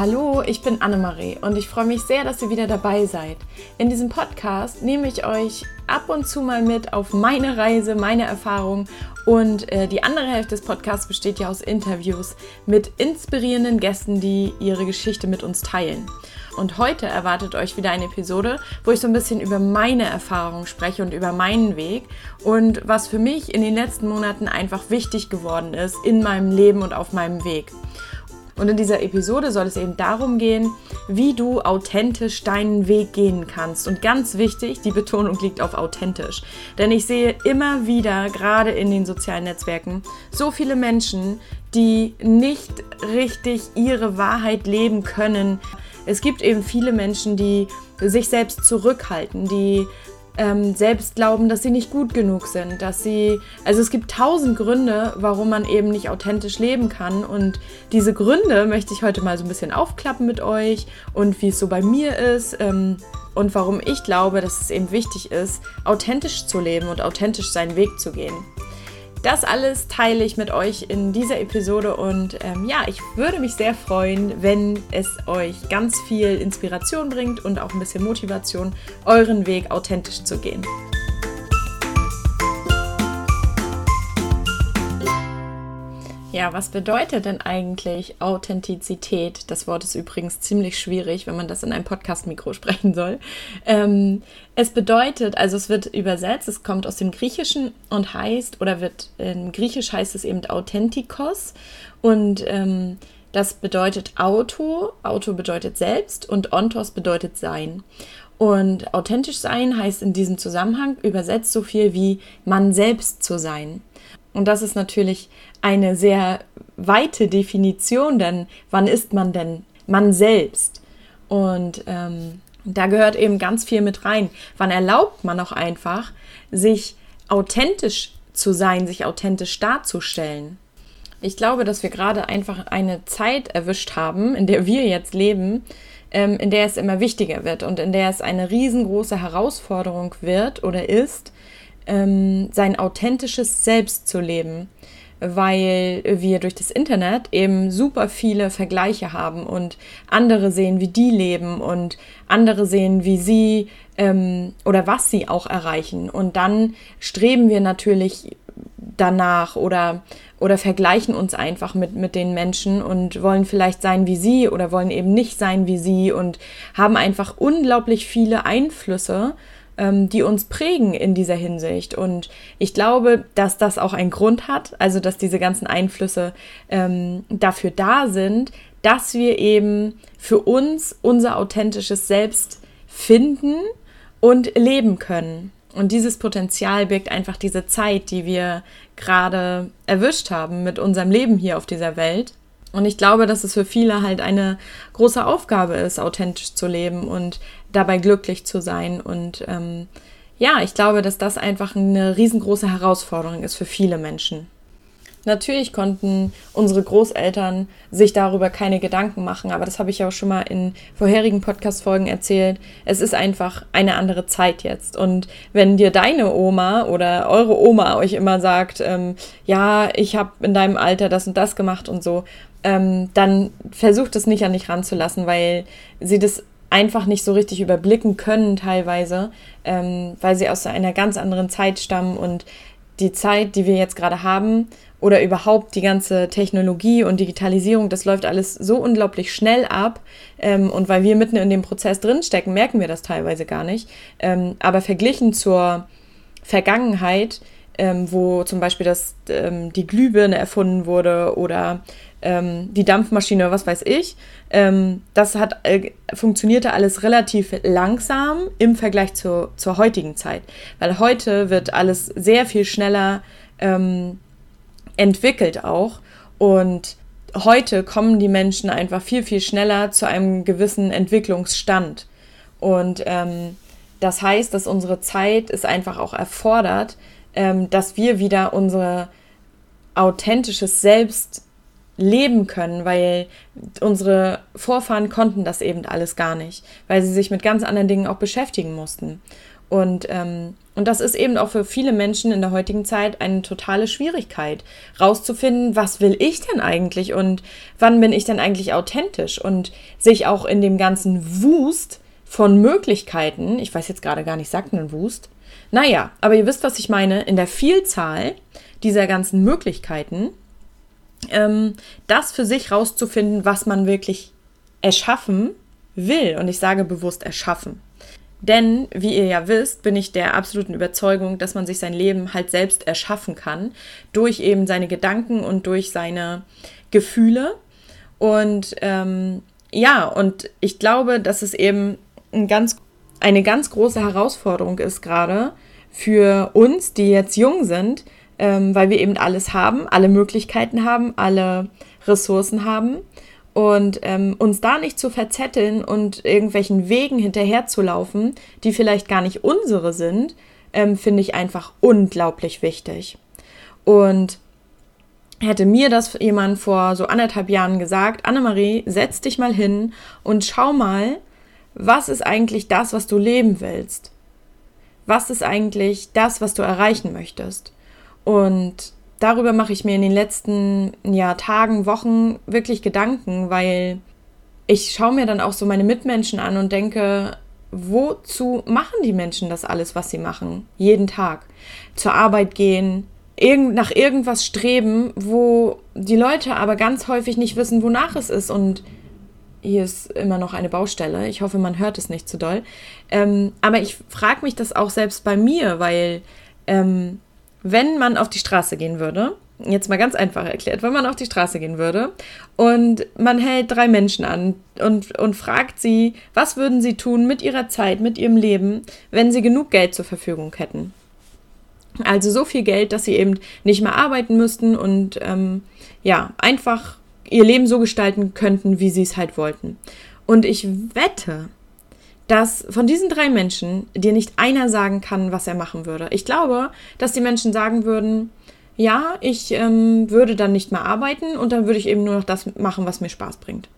Hallo, ich bin Annemarie und ich freue mich sehr, dass ihr wieder dabei seid. In diesem Podcast nehme ich euch ab und zu mal mit auf meine Reise, meine Erfahrungen und äh, die andere Hälfte des Podcasts besteht ja aus Interviews mit inspirierenden Gästen, die ihre Geschichte mit uns teilen. Und heute erwartet euch wieder eine Episode, wo ich so ein bisschen über meine Erfahrungen spreche und über meinen Weg und was für mich in den letzten Monaten einfach wichtig geworden ist in meinem Leben und auf meinem Weg. Und in dieser Episode soll es eben darum gehen, wie du authentisch deinen Weg gehen kannst. Und ganz wichtig, die Betonung liegt auf authentisch. Denn ich sehe immer wieder, gerade in den sozialen Netzwerken, so viele Menschen, die nicht richtig ihre Wahrheit leben können. Es gibt eben viele Menschen, die sich selbst zurückhalten, die ähm, selbst glauben, dass sie nicht gut genug sind, dass sie, also es gibt tausend Gründe, warum man eben nicht authentisch leben kann und diese Gründe möchte ich heute mal so ein bisschen aufklappen mit euch und wie es so bei mir ist ähm, und warum ich glaube, dass es eben wichtig ist, authentisch zu leben und authentisch seinen Weg zu gehen. Das alles teile ich mit euch in dieser Episode und ähm, ja, ich würde mich sehr freuen, wenn es euch ganz viel Inspiration bringt und auch ein bisschen Motivation, euren Weg authentisch zu gehen. Ja, was bedeutet denn eigentlich Authentizität? Das Wort ist übrigens ziemlich schwierig, wenn man das in einem Podcast-Mikro sprechen soll. Ähm, es bedeutet, also es wird übersetzt, es kommt aus dem Griechischen und heißt, oder wird in Griechisch heißt es eben Authentikos und ähm, das bedeutet Auto, Auto bedeutet selbst und Ontos bedeutet sein. Und authentisch sein heißt in diesem Zusammenhang übersetzt so viel wie man selbst zu sein. Und das ist natürlich eine sehr weite Definition, denn wann ist man denn man selbst? Und ähm, da gehört eben ganz viel mit rein. Wann erlaubt man auch einfach, sich authentisch zu sein, sich authentisch darzustellen? Ich glaube, dass wir gerade einfach eine Zeit erwischt haben, in der wir jetzt leben, ähm, in der es immer wichtiger wird und in der es eine riesengroße Herausforderung wird oder ist, ähm, sein authentisches Selbst zu leben, weil wir durch das Internet eben super viele Vergleiche haben und andere sehen, wie die leben und andere sehen, wie sie ähm, oder was sie auch erreichen. Und dann streben wir natürlich danach oder, oder vergleichen uns einfach mit, mit den Menschen und wollen vielleicht sein wie sie oder wollen eben nicht sein wie sie und haben einfach unglaublich viele Einflüsse die uns prägen in dieser Hinsicht. Und ich glaube, dass das auch einen Grund hat, also dass diese ganzen Einflüsse ähm, dafür da sind, dass wir eben für uns unser authentisches Selbst finden und leben können. Und dieses Potenzial birgt einfach diese Zeit, die wir gerade erwischt haben mit unserem Leben hier auf dieser Welt. Und ich glaube, dass es für viele halt eine große Aufgabe ist, authentisch zu leben und dabei glücklich zu sein. Und ähm, ja, ich glaube, dass das einfach eine riesengroße Herausforderung ist für viele Menschen. Natürlich konnten unsere Großeltern sich darüber keine Gedanken machen, aber das habe ich ja auch schon mal in vorherigen Podcast-Folgen erzählt. Es ist einfach eine andere Zeit jetzt. Und wenn dir deine Oma oder eure Oma euch immer sagt, ähm, ja, ich habe in deinem Alter das und das gemacht und so, ähm, dann versucht es nicht an dich ranzulassen, weil sie das einfach nicht so richtig überblicken können teilweise, ähm, weil sie aus einer ganz anderen Zeit stammen und die Zeit, die wir jetzt gerade haben oder überhaupt die ganze Technologie und Digitalisierung, das läuft alles so unglaublich schnell ab ähm, und weil wir mitten in dem Prozess drinstecken, merken wir das teilweise gar nicht. Ähm, aber verglichen zur Vergangenheit, ähm, wo zum Beispiel das, ähm, die Glühbirne erfunden wurde oder ähm, die Dampfmaschine, was weiß ich. Ähm, das hat, äh, funktionierte alles relativ langsam im Vergleich zur, zur heutigen Zeit. Weil heute wird alles sehr viel schneller ähm, entwickelt auch. Und heute kommen die Menschen einfach viel, viel schneller zu einem gewissen Entwicklungsstand. Und ähm, das heißt, dass unsere Zeit es einfach auch erfordert, ähm, dass wir wieder unser authentisches Selbst leben können, weil unsere Vorfahren konnten das eben alles gar nicht, weil sie sich mit ganz anderen Dingen auch beschäftigen mussten. Und, ähm, und das ist eben auch für viele Menschen in der heutigen Zeit eine totale Schwierigkeit, rauszufinden, was will ich denn eigentlich und wann bin ich denn eigentlich authentisch und sich auch in dem ganzen Wust von Möglichkeiten, ich weiß jetzt gerade gar nicht, sagt man Wust? Naja, aber ihr wisst, was ich meine, in der Vielzahl dieser ganzen Möglichkeiten, ähm, das für sich rauszufinden, was man wirklich erschaffen will. Und ich sage bewusst erschaffen. Denn, wie ihr ja wisst, bin ich der absoluten Überzeugung, dass man sich sein Leben halt selbst erschaffen kann, durch eben seine Gedanken und durch seine Gefühle. Und ähm, ja, und ich glaube, dass es eben ein ganz, eine ganz große Herausforderung ist gerade für uns, die jetzt jung sind, ähm, weil wir eben alles haben, alle Möglichkeiten haben, alle Ressourcen haben. Und ähm, uns da nicht zu verzetteln und irgendwelchen Wegen hinterherzulaufen, die vielleicht gar nicht unsere sind, ähm, finde ich einfach unglaublich wichtig. Und hätte mir das jemand vor so anderthalb Jahren gesagt, Annemarie, setz dich mal hin und schau mal, was ist eigentlich das, was du leben willst? Was ist eigentlich das, was du erreichen möchtest? Und darüber mache ich mir in den letzten ja, Tagen, Wochen wirklich Gedanken, weil ich schaue mir dann auch so meine Mitmenschen an und denke, wozu machen die Menschen das alles, was sie machen? Jeden Tag. Zur Arbeit gehen, irgend, nach irgendwas streben, wo die Leute aber ganz häufig nicht wissen, wonach es ist. Und hier ist immer noch eine Baustelle. Ich hoffe, man hört es nicht zu doll. Ähm, aber ich frage mich das auch selbst bei mir, weil ähm, wenn man auf die Straße gehen würde, jetzt mal ganz einfach erklärt, wenn man auf die Straße gehen würde und man hält drei Menschen an und, und fragt sie, was würden sie tun mit ihrer Zeit, mit ihrem Leben, wenn sie genug Geld zur Verfügung hätten. Also so viel Geld, dass sie eben nicht mehr arbeiten müssten und ähm, ja, einfach ihr Leben so gestalten könnten, wie sie es halt wollten. Und ich wette, dass von diesen drei Menschen dir nicht einer sagen kann, was er machen würde. Ich glaube, dass die Menschen sagen würden, ja, ich ähm, würde dann nicht mehr arbeiten und dann würde ich eben nur noch das machen, was mir Spaß bringt.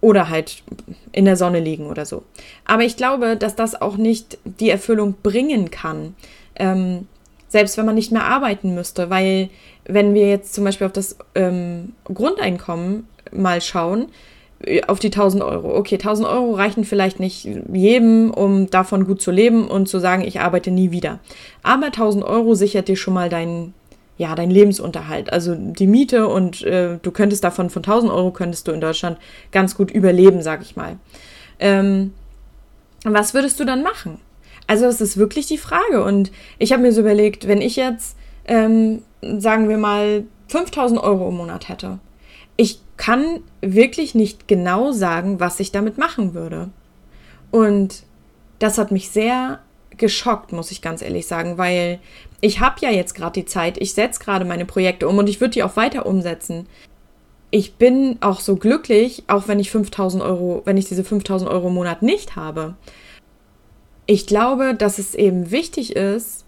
Oder halt in der Sonne liegen oder so. Aber ich glaube, dass das auch nicht die Erfüllung bringen kann. Ähm, selbst wenn man nicht mehr arbeiten müsste, weil wenn wir jetzt zum Beispiel auf das ähm, Grundeinkommen mal schauen, auf die 1000 Euro. Okay, 1000 Euro reichen vielleicht nicht jedem, um davon gut zu leben und zu sagen, ich arbeite nie wieder. Aber 1000 Euro sichert dir schon mal deinen, ja, deinen Lebensunterhalt. Also die Miete und äh, du könntest davon, von 1000 Euro könntest du in Deutschland ganz gut überleben, sag ich mal. Ähm, was würdest du dann machen? Also das ist wirklich die Frage. Und ich habe mir so überlegt, wenn ich jetzt, ähm, sagen wir mal, 5000 Euro im Monat hätte, ich kann wirklich nicht genau sagen, was ich damit machen würde. Und das hat mich sehr geschockt, muss ich ganz ehrlich sagen, weil ich habe ja jetzt gerade die Zeit, ich setze gerade meine Projekte um und ich würde die auch weiter umsetzen. Ich bin auch so glücklich, auch wenn ich 5000 Euro, wenn ich diese 5000 Euro im Monat nicht habe. Ich glaube, dass es eben wichtig ist,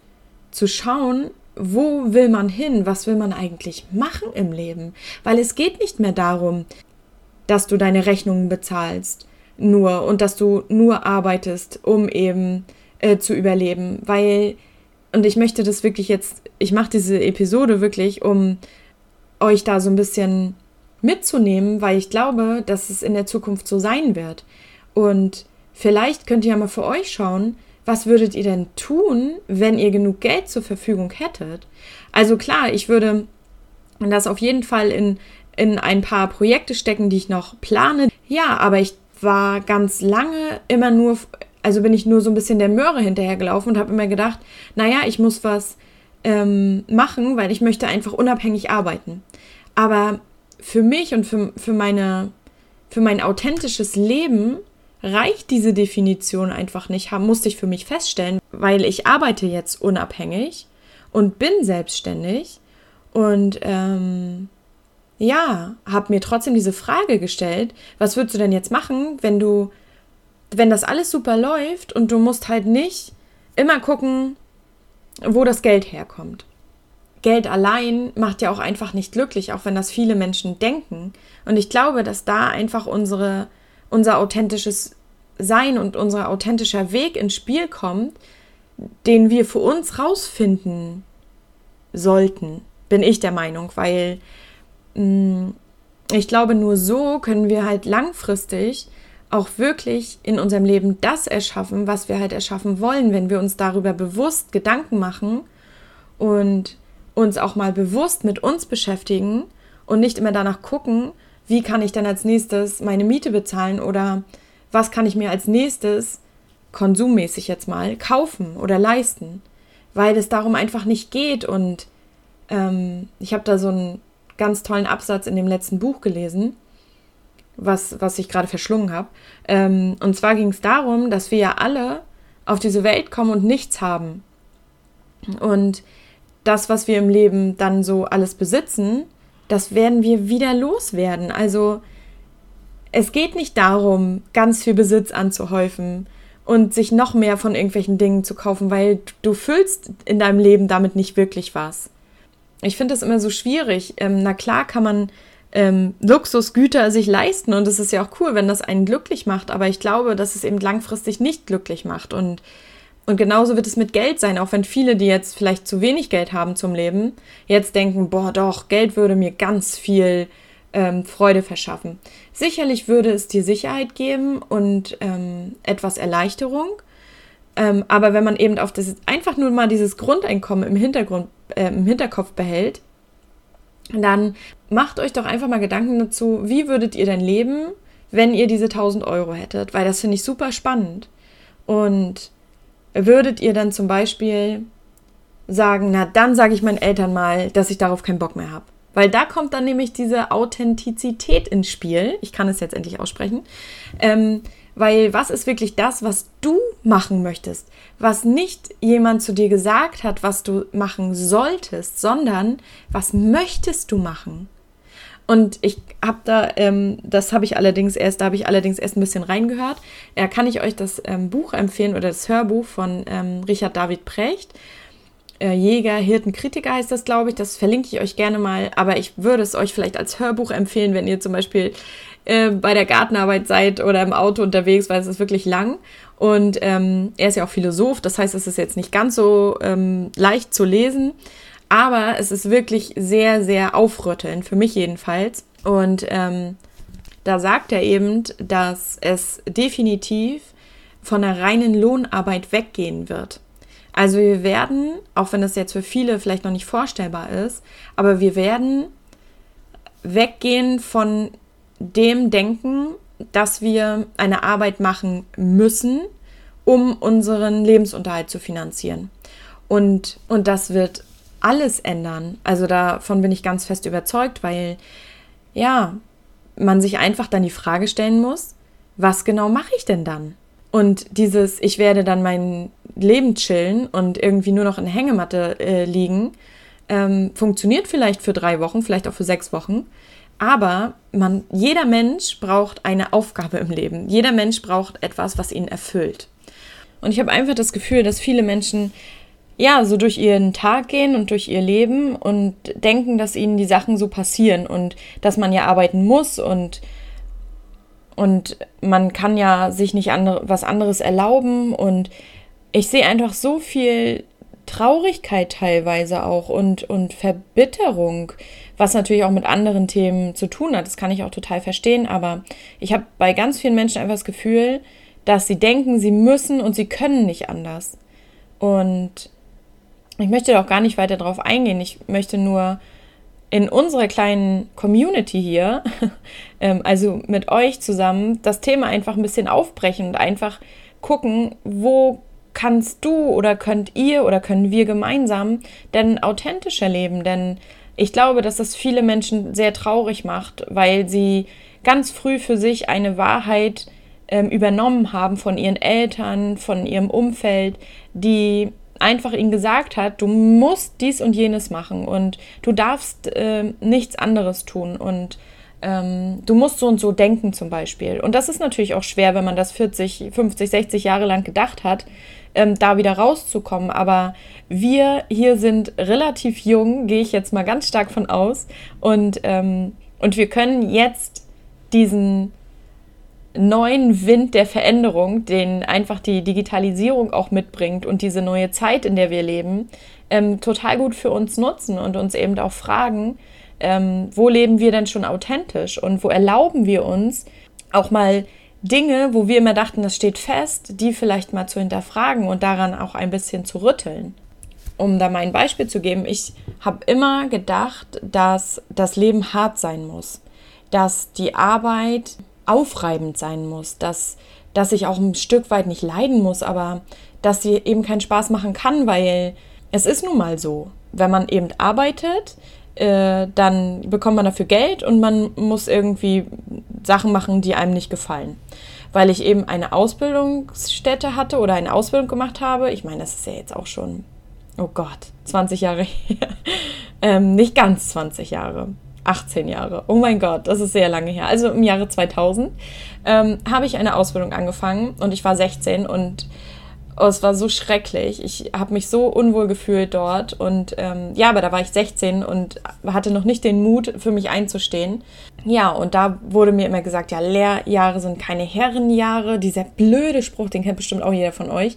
zu schauen, wo will man hin? Was will man eigentlich machen im Leben? Weil es geht nicht mehr darum, dass du deine Rechnungen bezahlst, nur und dass du nur arbeitest, um eben äh, zu überleben. Weil, und ich möchte das wirklich jetzt, ich mache diese Episode wirklich, um euch da so ein bisschen mitzunehmen, weil ich glaube, dass es in der Zukunft so sein wird. Und vielleicht könnt ihr ja mal für euch schauen, was würdet ihr denn tun, wenn ihr genug Geld zur Verfügung hättet? Also klar, ich würde das auf jeden Fall in, in ein paar Projekte stecken, die ich noch plane. Ja, aber ich war ganz lange immer nur, also bin ich nur so ein bisschen der Möhre hinterhergelaufen und habe immer gedacht, naja, ich muss was ähm, machen, weil ich möchte einfach unabhängig arbeiten. Aber für mich und für, für, meine, für mein authentisches Leben reicht diese Definition einfach nicht, musste ich für mich feststellen, weil ich arbeite jetzt unabhängig und bin selbstständig und ähm, ja, habe mir trotzdem diese Frage gestellt, was würdest du denn jetzt machen, wenn du, wenn das alles super läuft und du musst halt nicht immer gucken, wo das Geld herkommt. Geld allein macht ja auch einfach nicht glücklich, auch wenn das viele Menschen denken. Und ich glaube, dass da einfach unsere unser authentisches Sein und unser authentischer Weg ins Spiel kommt, den wir für uns rausfinden sollten, bin ich der Meinung, weil mh, mm, ich glaube, nur so können wir halt langfristig auch wirklich in unserem Leben das erschaffen, was wir halt erschaffen wollen, wenn wir uns darüber bewusst Gedanken machen und uns auch mal bewusst mit uns beschäftigen und nicht immer danach gucken, wie kann ich denn als nächstes meine Miete bezahlen oder was kann ich mir als nächstes konsummäßig jetzt mal kaufen oder leisten, weil es darum einfach nicht geht und ähm, ich habe da so einen ganz tollen Absatz in dem letzten Buch gelesen, was, was ich gerade verschlungen habe. Ähm, und zwar ging es darum, dass wir ja alle auf diese Welt kommen und nichts haben. Und das, was wir im Leben dann so alles besitzen, das werden wir wieder loswerden. Also es geht nicht darum, ganz viel Besitz anzuhäufen und sich noch mehr von irgendwelchen Dingen zu kaufen, weil du füllst in deinem Leben damit nicht wirklich was ich finde das immer so schwierig. Ähm, na klar kann man ähm, Luxusgüter sich leisten und es ist ja auch cool, wenn das einen glücklich macht, aber ich glaube, dass es eben langfristig nicht glücklich macht und und genauso wird es mit Geld sein, auch wenn viele, die jetzt vielleicht zu wenig Geld haben zum Leben, jetzt denken, boah, doch, Geld würde mir ganz viel ähm, Freude verschaffen. Sicherlich würde es dir Sicherheit geben und ähm, etwas Erleichterung. Ähm, aber wenn man eben auf das einfach nur mal dieses Grundeinkommen im Hintergrund, äh, im Hinterkopf behält, dann macht euch doch einfach mal Gedanken dazu, wie würdet ihr denn leben, wenn ihr diese 1000 Euro hättet? Weil das finde ich super spannend. Und würdet ihr dann zum Beispiel sagen, na dann sage ich meinen Eltern mal, dass ich darauf keinen Bock mehr habe. Weil da kommt dann nämlich diese Authentizität ins Spiel. Ich kann es jetzt endlich aussprechen. Ähm, weil was ist wirklich das, was du machen möchtest? Was nicht jemand zu dir gesagt hat, was du machen solltest, sondern was möchtest du machen? Und ich habe da, ähm, das habe ich allerdings erst, da habe ich allerdings erst ein bisschen reingehört. Ja, kann ich euch das ähm, Buch empfehlen oder das Hörbuch von ähm, Richard David Precht. Äh, Jäger, Hirten, Kritiker heißt das, glaube ich. Das verlinke ich euch gerne mal. Aber ich würde es euch vielleicht als Hörbuch empfehlen, wenn ihr zum Beispiel äh, bei der Gartenarbeit seid oder im Auto unterwegs, weil es ist wirklich lang. Und ähm, er ist ja auch Philosoph, das heißt, es ist jetzt nicht ganz so ähm, leicht zu lesen, aber es ist wirklich sehr, sehr aufrüttelnd, für mich jedenfalls. Und ähm, da sagt er eben, dass es definitiv von der reinen Lohnarbeit weggehen wird. Also wir werden, auch wenn das jetzt für viele vielleicht noch nicht vorstellbar ist, aber wir werden weggehen von dem Denken, dass wir eine Arbeit machen müssen, um unseren Lebensunterhalt zu finanzieren. Und, und das wird alles ändern. Also davon bin ich ganz fest überzeugt, weil ja, man sich einfach dann die Frage stellen muss, was genau mache ich denn dann? Und dieses, ich werde dann mein Leben chillen und irgendwie nur noch in Hängematte äh, liegen, ähm, funktioniert vielleicht für drei Wochen, vielleicht auch für sechs Wochen. Aber man, jeder Mensch braucht eine Aufgabe im Leben. Jeder Mensch braucht etwas, was ihn erfüllt. Und ich habe einfach das Gefühl, dass viele Menschen ja so durch ihren Tag gehen und durch ihr Leben und denken, dass ihnen die Sachen so passieren und dass man ja arbeiten muss und und man kann ja sich nicht andere, was anderes erlauben und ich sehe einfach so viel Traurigkeit teilweise auch und, und Verbitterung, was natürlich auch mit anderen Themen zu tun hat. Das kann ich auch total verstehen, aber ich habe bei ganz vielen Menschen einfach das Gefühl, dass sie denken, sie müssen und sie können nicht anders. Und ich möchte da auch gar nicht weiter drauf eingehen. Ich möchte nur in unserer kleinen Community hier, ähm, also mit euch zusammen, das Thema einfach ein bisschen aufbrechen und einfach gucken, wo kannst du oder könnt ihr oder können wir gemeinsam denn authentischer leben? Denn ich glaube, dass das viele Menschen sehr traurig macht, weil sie ganz früh für sich eine Wahrheit ähm, übernommen haben von ihren Eltern, von ihrem Umfeld, die einfach ihnen gesagt hat, du musst dies und jenes machen und du darfst äh, nichts anderes tun und ähm, du musst so und so denken zum Beispiel. Und das ist natürlich auch schwer, wenn man das 40, 50, 60 Jahre lang gedacht hat, ähm, da wieder rauszukommen. Aber wir hier sind relativ jung, gehe ich jetzt mal ganz stark von aus. Und, ähm, und wir können jetzt diesen, neuen Wind der Veränderung, den einfach die Digitalisierung auch mitbringt und diese neue Zeit, in der wir leben, ähm, total gut für uns nutzen und uns eben auch fragen, ähm, wo leben wir denn schon authentisch und wo erlauben wir uns auch mal Dinge, wo wir immer dachten, das steht fest, die vielleicht mal zu hinterfragen und daran auch ein bisschen zu rütteln. Um da mal ein Beispiel zu geben, ich habe immer gedacht, dass das Leben hart sein muss, dass die Arbeit aufreibend sein muss, dass, dass ich auch ein Stück weit nicht leiden muss, aber dass sie eben keinen Spaß machen kann, weil es ist nun mal so. Wenn man eben arbeitet, äh, dann bekommt man dafür Geld und man muss irgendwie Sachen machen, die einem nicht gefallen. Weil ich eben eine Ausbildungsstätte hatte oder eine Ausbildung gemacht habe. Ich meine, das ist ja jetzt auch schon, oh Gott, 20 Jahre her. ähm, nicht ganz 20 Jahre. 18 Jahre. Oh mein Gott, das ist sehr lange her. Also im Jahre 2000 ähm, habe ich eine Ausbildung angefangen und ich war 16 und oh, es war so schrecklich. Ich habe mich so unwohl gefühlt dort und ähm, ja, aber da war ich 16 und hatte noch nicht den Mut, für mich einzustehen. Ja, und da wurde mir immer gesagt, ja, Lehrjahre sind keine Herrenjahre. Dieser blöde Spruch, den kennt bestimmt auch jeder von euch.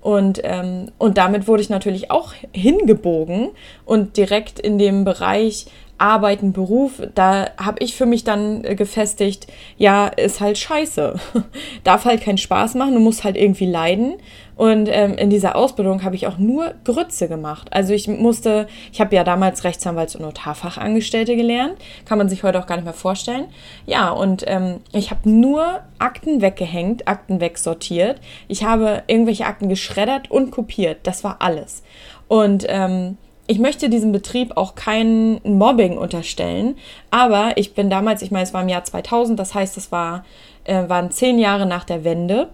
Und, ähm, und damit wurde ich natürlich auch hingebogen und direkt in dem Bereich Arbeiten, Beruf, da habe ich für mich dann äh, gefestigt, ja, ist halt scheiße. Darf halt keinen Spaß machen, du musst halt irgendwie leiden. Und ähm, in dieser Ausbildung habe ich auch nur Grütze gemacht. Also ich musste, ich habe ja damals Rechtsanwalts- und Notarfachangestellte gelernt, kann man sich heute auch gar nicht mehr vorstellen. Ja, und ähm, ich habe nur Akten weggehängt, Akten wegsortiert. Ich habe irgendwelche Akten geschreddert und kopiert. Das war alles. Und ähm, ich möchte diesem Betrieb auch kein Mobbing unterstellen, aber ich bin damals, ich meine, es war im Jahr 2000, das heißt, es war, äh, waren zehn Jahre nach der Wende.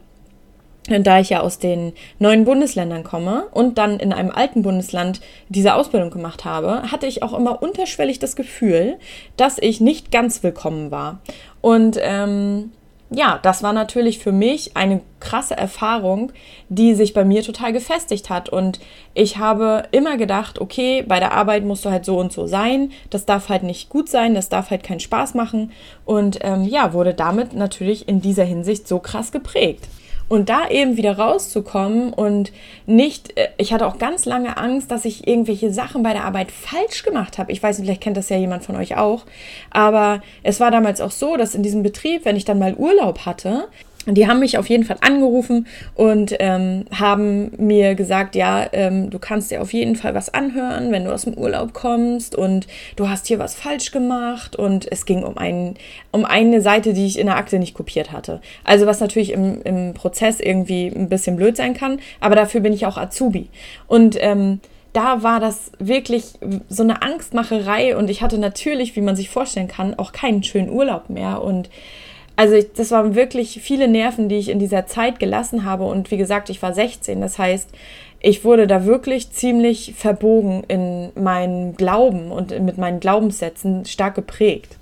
Und da ich ja aus den neuen Bundesländern komme und dann in einem alten Bundesland diese Ausbildung gemacht habe, hatte ich auch immer unterschwellig das Gefühl, dass ich nicht ganz willkommen war. Und ähm, ja, das war natürlich für mich eine krasse Erfahrung, die sich bei mir total gefestigt hat. Und ich habe immer gedacht, okay, bei der Arbeit musst du halt so und so sein. Das darf halt nicht gut sein, das darf halt keinen Spaß machen. Und ähm, ja, wurde damit natürlich in dieser Hinsicht so krass geprägt. Und da eben wieder rauszukommen und nicht, äh, ich hatte auch ganz lange Angst, dass ich irgendwelche Sachen bei der Arbeit falsch gemacht habe. Ich weiß nicht, vielleicht kennt das ja jemand von euch auch. Aber es war damals auch so, dass in diesem Betrieb, wenn ich dann mal Urlaub hatte, die haben mich auf jeden Fall angerufen und ähm, haben mir gesagt, ja, ähm, du kannst dir auf jeden Fall was anhören, wenn du aus dem Urlaub kommst und du hast hier was falsch gemacht und es ging um, ein, um eine Seite, die ich in der Akte nicht kopiert hatte. Also was natürlich im, im Prozess irgendwie ein bisschen blöd sein kann, aber dafür bin ich auch Azubi. Und ähm, da war das wirklich so eine Angstmacherei und ich hatte natürlich, wie man sich vorstellen kann, auch keinen schönen Urlaub mehr und also ich, das waren wirklich viele Nerven, die ich in dieser Zeit gelassen habe. Und wie gesagt, ich war 16. Das heißt, ich wurde da wirklich ziemlich verbogen in meinem Glauben und mit meinen Glaubenssätzen stark geprägt.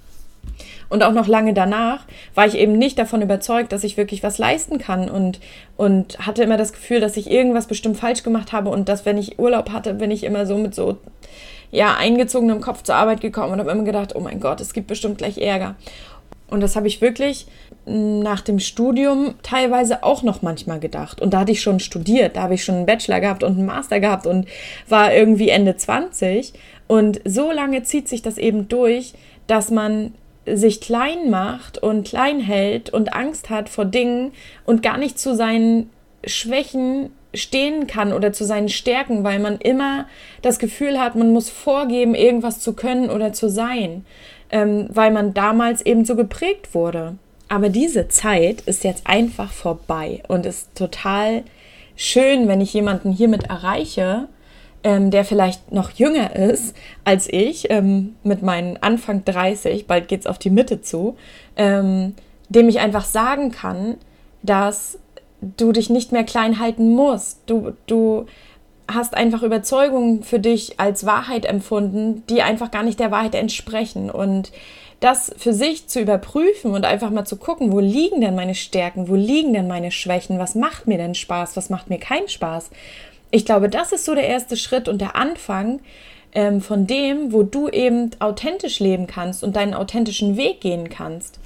Und auch noch lange danach war ich eben nicht davon überzeugt, dass ich wirklich was leisten kann und, und hatte immer das Gefühl, dass ich irgendwas bestimmt falsch gemacht habe und dass, wenn ich Urlaub hatte, bin ich immer so mit so ja, eingezogenem Kopf zur Arbeit gekommen und habe immer gedacht, oh mein Gott, es gibt bestimmt gleich Ärger. Und das habe ich wirklich nach dem Studium teilweise auch noch manchmal gedacht. Und da hatte ich schon studiert, da habe ich schon einen Bachelor gehabt und einen Master gehabt und war irgendwie Ende 20. Und so lange zieht sich das eben durch, dass man sich klein macht und klein hält und Angst hat vor Dingen und gar nicht zu seinen Schwächen stehen kann oder zu seinen Stärken, weil man immer das Gefühl hat, man muss vorgeben, irgendwas zu können oder zu sein ähm, weil man damals eben so geprägt wurde. Aber diese Zeit ist jetzt einfach vorbei und ist total schön, wenn ich jemanden hiermit erreiche, ähm, der vielleicht noch jünger ist als ich, ähm, mit meinen Anfang 30, bald geht es auf die Mitte zu, ähm, dem ich einfach sagen kann, dass du dich nicht mehr klein halten musst. Du, du hast einfach Überzeugungen für dich als Wahrheit empfunden, die einfach gar nicht der Wahrheit entsprechen. Und das für sich zu überprüfen und einfach mal zu gucken, wo liegen denn meine Stärken, wo liegen denn meine Schwächen, was macht mir denn Spaß, was macht mir keinen Spaß. Ich glaube, das ist so der erste Schritt und der Anfang ähm, von dem, wo du eben authentisch leben kannst und deinen authentischen Weg gehen kannst.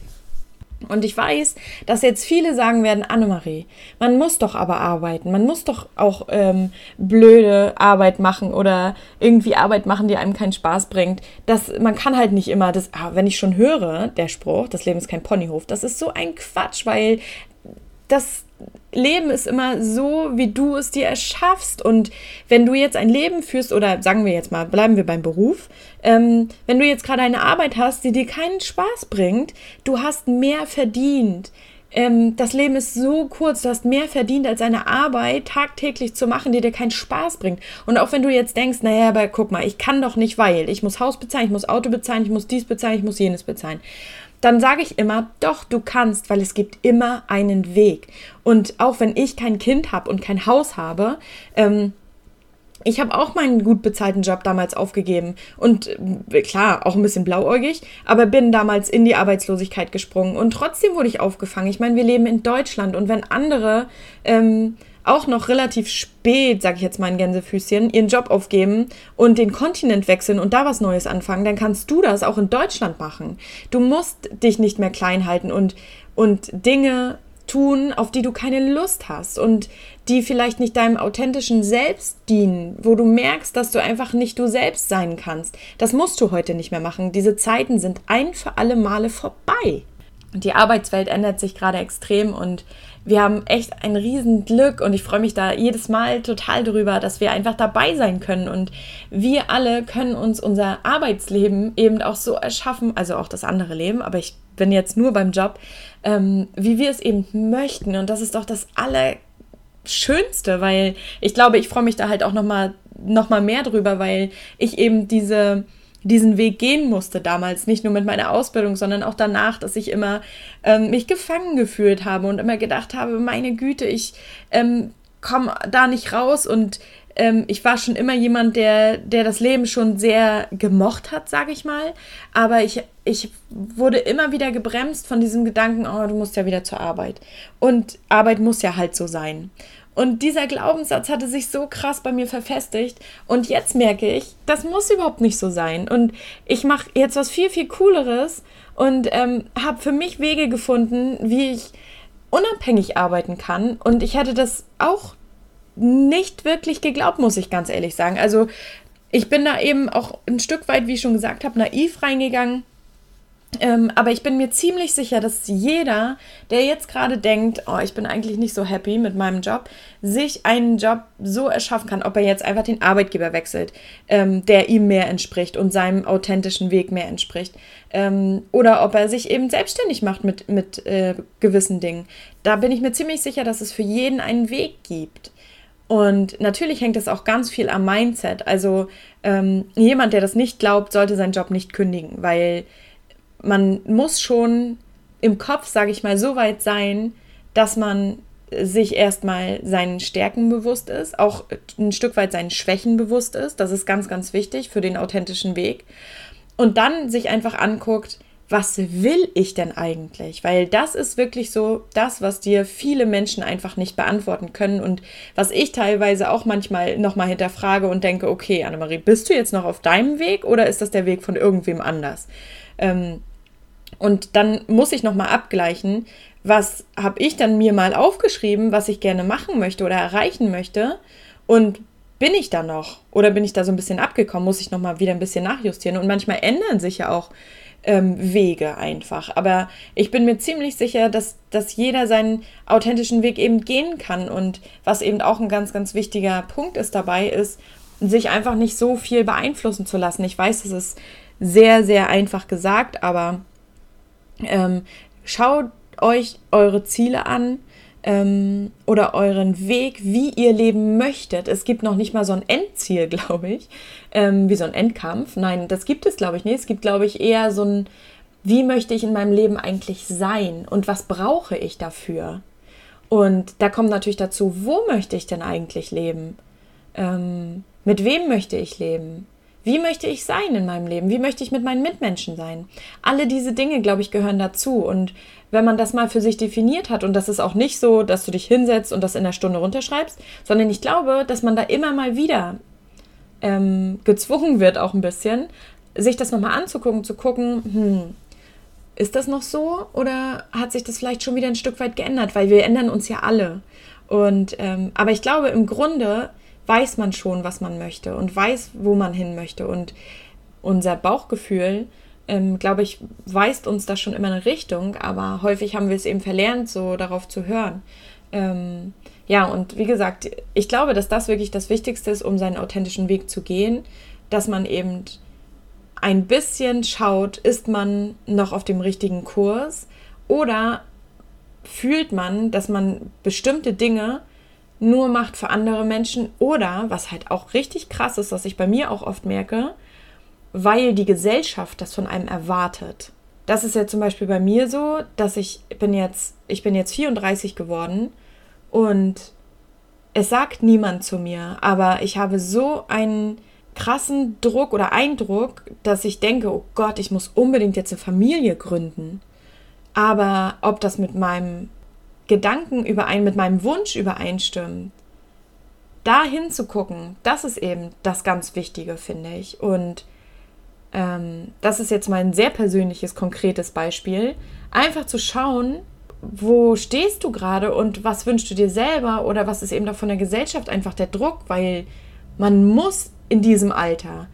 Und ich weiß, dass jetzt viele sagen werden, Annemarie, man muss doch aber arbeiten, man muss doch auch ähm, blöde Arbeit machen oder irgendwie Arbeit machen, die einem keinen Spaß bringt. Das, man kann halt nicht immer das, ah, wenn ich schon höre, der Spruch, das Leben ist kein Ponyhof, das ist so ein Quatsch, weil das Leben ist immer so, wie du es dir erschaffst. Und wenn du jetzt ein Leben führst, oder sagen wir jetzt mal, bleiben wir beim Beruf, ähm, wenn du jetzt gerade eine Arbeit hast, die dir keinen Spaß bringt, du hast mehr verdient. Ähm, das Leben ist so kurz, du hast mehr verdient als eine Arbeit tagtäglich zu machen, die dir keinen Spaß bringt. Und auch wenn du jetzt denkst, naja, aber guck mal, ich kann doch nicht, weil ich muss Haus bezahlen, ich muss Auto bezahlen, ich muss dies bezahlen, ich muss jenes bezahlen dann sage ich immer, doch, du kannst, weil es gibt immer einen Weg. Und auch wenn ich kein Kind habe und kein Haus habe, ähm, ich habe auch meinen gut bezahlten Job damals aufgegeben und äh, klar, auch ein bisschen blauäugig, aber bin damals in die Arbeitslosigkeit gesprungen und trotzdem wurde ich aufgefangen. Ich meine, wir leben in Deutschland und wenn andere ähm, auch noch relativ spät, sag ich jetzt mal in Gänsefüßchen, ihren Job aufgeben und den Kontinent wechseln und da was Neues anfangen, dann kannst du das auch in Deutschland machen. Du musst dich nicht mehr klein halten und, und Dinge tun, auf die du keine Lust hast und die vielleicht nicht deinem authentischen Selbst dienen, wo du merkst, dass du einfach nicht du selbst sein kannst. Das musst du heute nicht mehr machen. Diese Zeiten sind ein für alle Male vorbei. Die Arbeitswelt ändert sich gerade extrem und wir haben echt ein Riesenglück und ich freue mich da jedes Mal total drüber, dass wir einfach dabei sein können. Und wir alle können uns unser Arbeitsleben eben auch so erschaffen, also auch das andere Leben, aber ich bin jetzt nur beim Job, ähm, wie wir es eben möchten. Und das ist doch das Allerschönste, weil ich glaube, ich freue mich da halt auch nochmal noch mal mehr drüber, weil ich eben diese diesen Weg gehen musste damals, nicht nur mit meiner Ausbildung, sondern auch danach, dass ich immer ähm, mich gefangen gefühlt habe und immer gedacht habe, meine Güte, ich ähm, komme da nicht raus und ähm, ich war schon immer jemand, der, der das Leben schon sehr gemocht hat, sage ich mal, aber ich, ich wurde immer wieder gebremst von diesem Gedanken, oh, du musst ja wieder zur Arbeit und Arbeit muss ja halt so sein. Und dieser Glaubenssatz hatte sich so krass bei mir verfestigt. Und jetzt merke ich, das muss überhaupt nicht so sein. Und ich mache jetzt was viel, viel Cooleres und ähm, habe für mich Wege gefunden, wie ich unabhängig arbeiten kann. Und ich hatte das auch nicht wirklich geglaubt, muss ich ganz ehrlich sagen. Also ich bin da eben auch ein Stück weit, wie ich schon gesagt habe, naiv reingegangen ähm, aber ich bin mir ziemlich sicher, dass jeder, der jetzt gerade denkt, oh, ich bin eigentlich nicht so happy mit meinem Job, sich einen Job so erschaffen kann, ob er jetzt einfach den Arbeitgeber wechselt, ähm, der ihm mehr entspricht und seinem authentischen Weg mehr entspricht. Ähm, oder ob er sich eben selbstständig macht mit, mit äh, gewissen Dingen. Da bin ich mir ziemlich sicher, dass es für jeden einen Weg gibt. Und natürlich hängt es auch ganz viel am Mindset. Also ähm, jemand, der das nicht glaubt, sollte seinen Job nicht kündigen, weil man muss schon im Kopf, sage ich mal, so weit sein, dass man sich erstmal seinen Stärken bewusst ist, auch ein Stück weit seinen Schwächen bewusst ist. Das ist ganz, ganz wichtig für den authentischen Weg. Und dann sich einfach anguckt, was will ich denn eigentlich? Weil das ist wirklich so das, was dir viele Menschen einfach nicht beantworten können und was ich teilweise auch manchmal nochmal hinterfrage und denke, okay, Annemarie, bist du jetzt noch auf deinem Weg oder ist das der Weg von irgendwem anders? Ähm, und dann muss ich nochmal abgleichen, was habe ich dann mir mal aufgeschrieben, was ich gerne machen möchte oder erreichen möchte. Und bin ich da noch? Oder bin ich da so ein bisschen abgekommen? Muss ich nochmal wieder ein bisschen nachjustieren? Und manchmal ändern sich ja auch ähm, Wege einfach. Aber ich bin mir ziemlich sicher, dass, dass jeder seinen authentischen Weg eben gehen kann. Und was eben auch ein ganz, ganz wichtiger Punkt ist dabei, ist, sich einfach nicht so viel beeinflussen zu lassen. Ich weiß, es ist sehr, sehr einfach gesagt, aber ähm, schaut euch eure Ziele an ähm, oder euren Weg, wie ihr leben möchtet. Es gibt noch nicht mal so ein Endziel, glaube ich, ähm, wie so ein Endkampf. Nein, das gibt es, glaube ich, nicht. Es gibt, glaube ich, eher so ein, wie möchte ich in meinem Leben eigentlich sein und was brauche ich dafür? Und da kommt natürlich dazu, wo möchte ich denn eigentlich leben? Ähm, mit wem möchte ich leben? Wie möchte ich sein in meinem Leben? Wie möchte ich mit meinen Mitmenschen sein? Alle diese Dinge, glaube ich, gehören dazu. Und wenn man das mal für sich definiert hat, und das ist auch nicht so, dass du dich hinsetzt und das in der Stunde runterschreibst, sondern ich glaube, dass man da immer mal wieder ähm, gezwungen wird, auch ein bisschen, sich das nochmal anzugucken, zu gucken, hm, Ist das noch so oder hat sich das vielleicht schon wieder ein Stück weit geändert? Weil wir ändern uns ja alle. Und ähm, aber ich glaube, im Grunde weiß man schon, was man möchte und weiß, wo man hin möchte. Und unser Bauchgefühl, ähm, glaube ich, weist uns da schon immer eine Richtung, aber häufig haben wir es eben verlernt, so darauf zu hören. Ähm, ja, und wie gesagt, ich glaube, dass das wirklich das Wichtigste ist, um seinen authentischen Weg zu gehen, dass man eben ein bisschen schaut, ist man noch auf dem richtigen Kurs oder fühlt man, dass man bestimmte Dinge nur macht für andere Menschen oder, was halt auch richtig krass ist, was ich bei mir auch oft merke, weil die Gesellschaft das von einem erwartet. Das ist ja zum Beispiel bei mir so, dass ich bin jetzt, ich bin jetzt 34 geworden und es sagt niemand zu mir, aber ich habe so einen krassen Druck oder Eindruck, dass ich denke, oh Gott, ich muss unbedingt jetzt eine Familie gründen. Aber ob das mit meinem Gedanken überein, mit meinem Wunsch übereinstimmt, da hinzugucken, das ist eben das ganz Wichtige, finde ich. Und ähm, das ist jetzt mal ein sehr persönliches, konkretes Beispiel. Einfach zu schauen, wo stehst du gerade und was wünschst du dir selber oder was ist eben auch von der Gesellschaft einfach der Druck, weil man muss in diesem Alter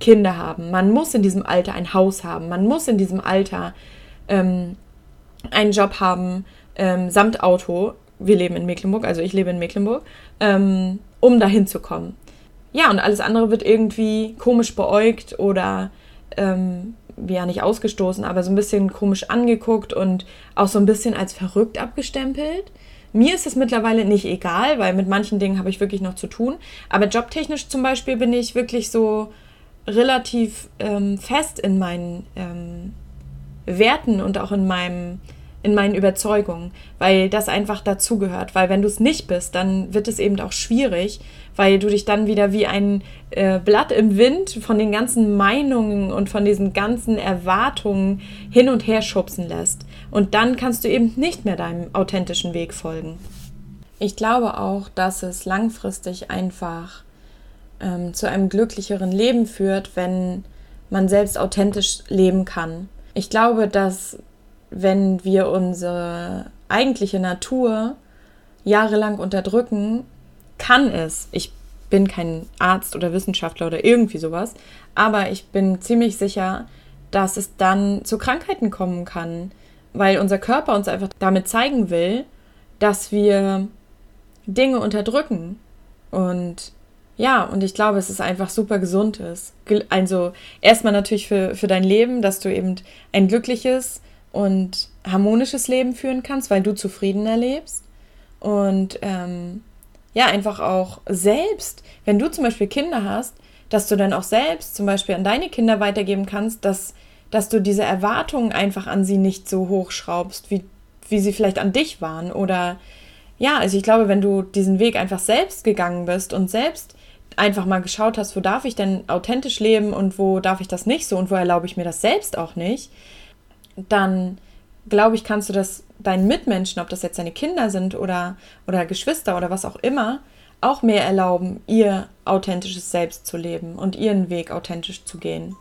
Kinder haben, man muss in diesem Alter ein Haus haben, man muss in diesem Alter ähm, einen Job haben, ähm, samt Auto. Wir leben in Mecklenburg, also ich lebe in Mecklenburg, ähm, um dahin zu kommen. Ja, und alles andere wird irgendwie komisch beäugt oder ähm, ja nicht ausgestoßen, aber so ein bisschen komisch angeguckt und auch so ein bisschen als verrückt abgestempelt. Mir ist es mittlerweile nicht egal, weil mit manchen Dingen habe ich wirklich noch zu tun. Aber jobtechnisch zum Beispiel bin ich wirklich so relativ ähm, fest in meinen ähm, Werten und auch in meinem in meinen Überzeugungen, weil das einfach dazugehört. Weil wenn du es nicht bist, dann wird es eben auch schwierig, weil du dich dann wieder wie ein äh, Blatt im Wind von den ganzen Meinungen und von diesen ganzen Erwartungen hin und her schubsen lässt. Und dann kannst du eben nicht mehr deinem authentischen Weg folgen. Ich glaube auch, dass es langfristig einfach ähm, zu einem glücklicheren Leben führt, wenn man selbst authentisch leben kann. Ich glaube, dass wenn wir unsere eigentliche Natur jahrelang unterdrücken, kann es, ich bin kein Arzt oder Wissenschaftler oder irgendwie sowas, aber ich bin ziemlich sicher, dass es dann zu Krankheiten kommen kann, weil unser Körper uns einfach damit zeigen will, dass wir Dinge unterdrücken. Und ja, und ich glaube, es ist einfach super gesund ist. Also erstmal natürlich für, für dein Leben, dass du eben ein glückliches, und harmonisches Leben führen kannst, weil du zufriedener lebst. Und ähm, ja, einfach auch selbst, wenn du zum Beispiel Kinder hast, dass du dann auch selbst zum Beispiel an deine Kinder weitergeben kannst, dass, dass du diese Erwartungen einfach an sie nicht so hochschraubst, wie, wie sie vielleicht an dich waren. Oder ja, also ich glaube, wenn du diesen Weg einfach selbst gegangen bist und selbst einfach mal geschaut hast, wo darf ich denn authentisch leben und wo darf ich das nicht so und wo erlaube ich mir das selbst auch nicht, dann glaube ich, kannst du das deinen Mitmenschen, ob das jetzt deine Kinder sind oder, oder Geschwister oder was auch immer, auch mehr erlauben, ihr authentisches Selbst zu leben und ihren Weg authentisch zu gehen.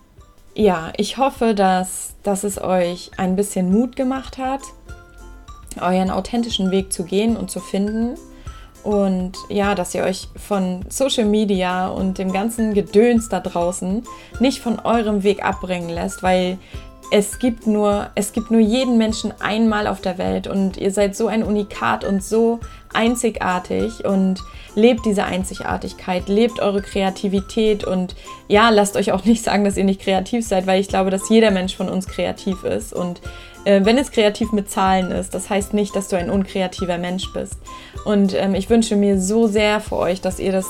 Ja, ich hoffe, dass, dass es euch ein bisschen Mut gemacht hat, euren authentischen Weg zu gehen und zu finden. Und ja, dass ihr euch von Social Media und dem ganzen Gedöns da draußen nicht von eurem Weg abbringen lässt, weil es gibt nur, es gibt nur jeden Menschen einmal auf der Welt und ihr seid so ein Unikat und so einzigartig und lebt diese Einzigartigkeit, lebt eure Kreativität und ja, lasst euch auch nicht sagen, dass ihr nicht kreativ seid, weil ich glaube, dass jeder Mensch von uns kreativ ist und äh, wenn es kreativ mit Zahlen ist, das heißt nicht, dass du ein unkreativer Mensch bist. Und ähm, ich wünsche mir so sehr für euch, dass ihr das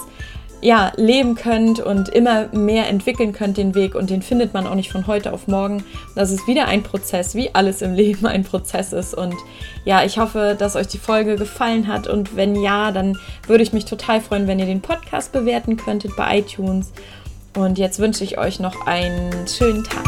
ja, leben könnt und immer mehr entwickeln könnt den Weg und den findet man auch nicht von heute auf morgen. Das ist wieder ein Prozess, wie alles im Leben ein Prozess ist und ja, ich hoffe, dass euch die Folge gefallen hat und wenn ja, dann würde ich mich total freuen, wenn ihr den Podcast bewerten könntet bei iTunes und jetzt wünsche ich euch noch einen schönen Tag.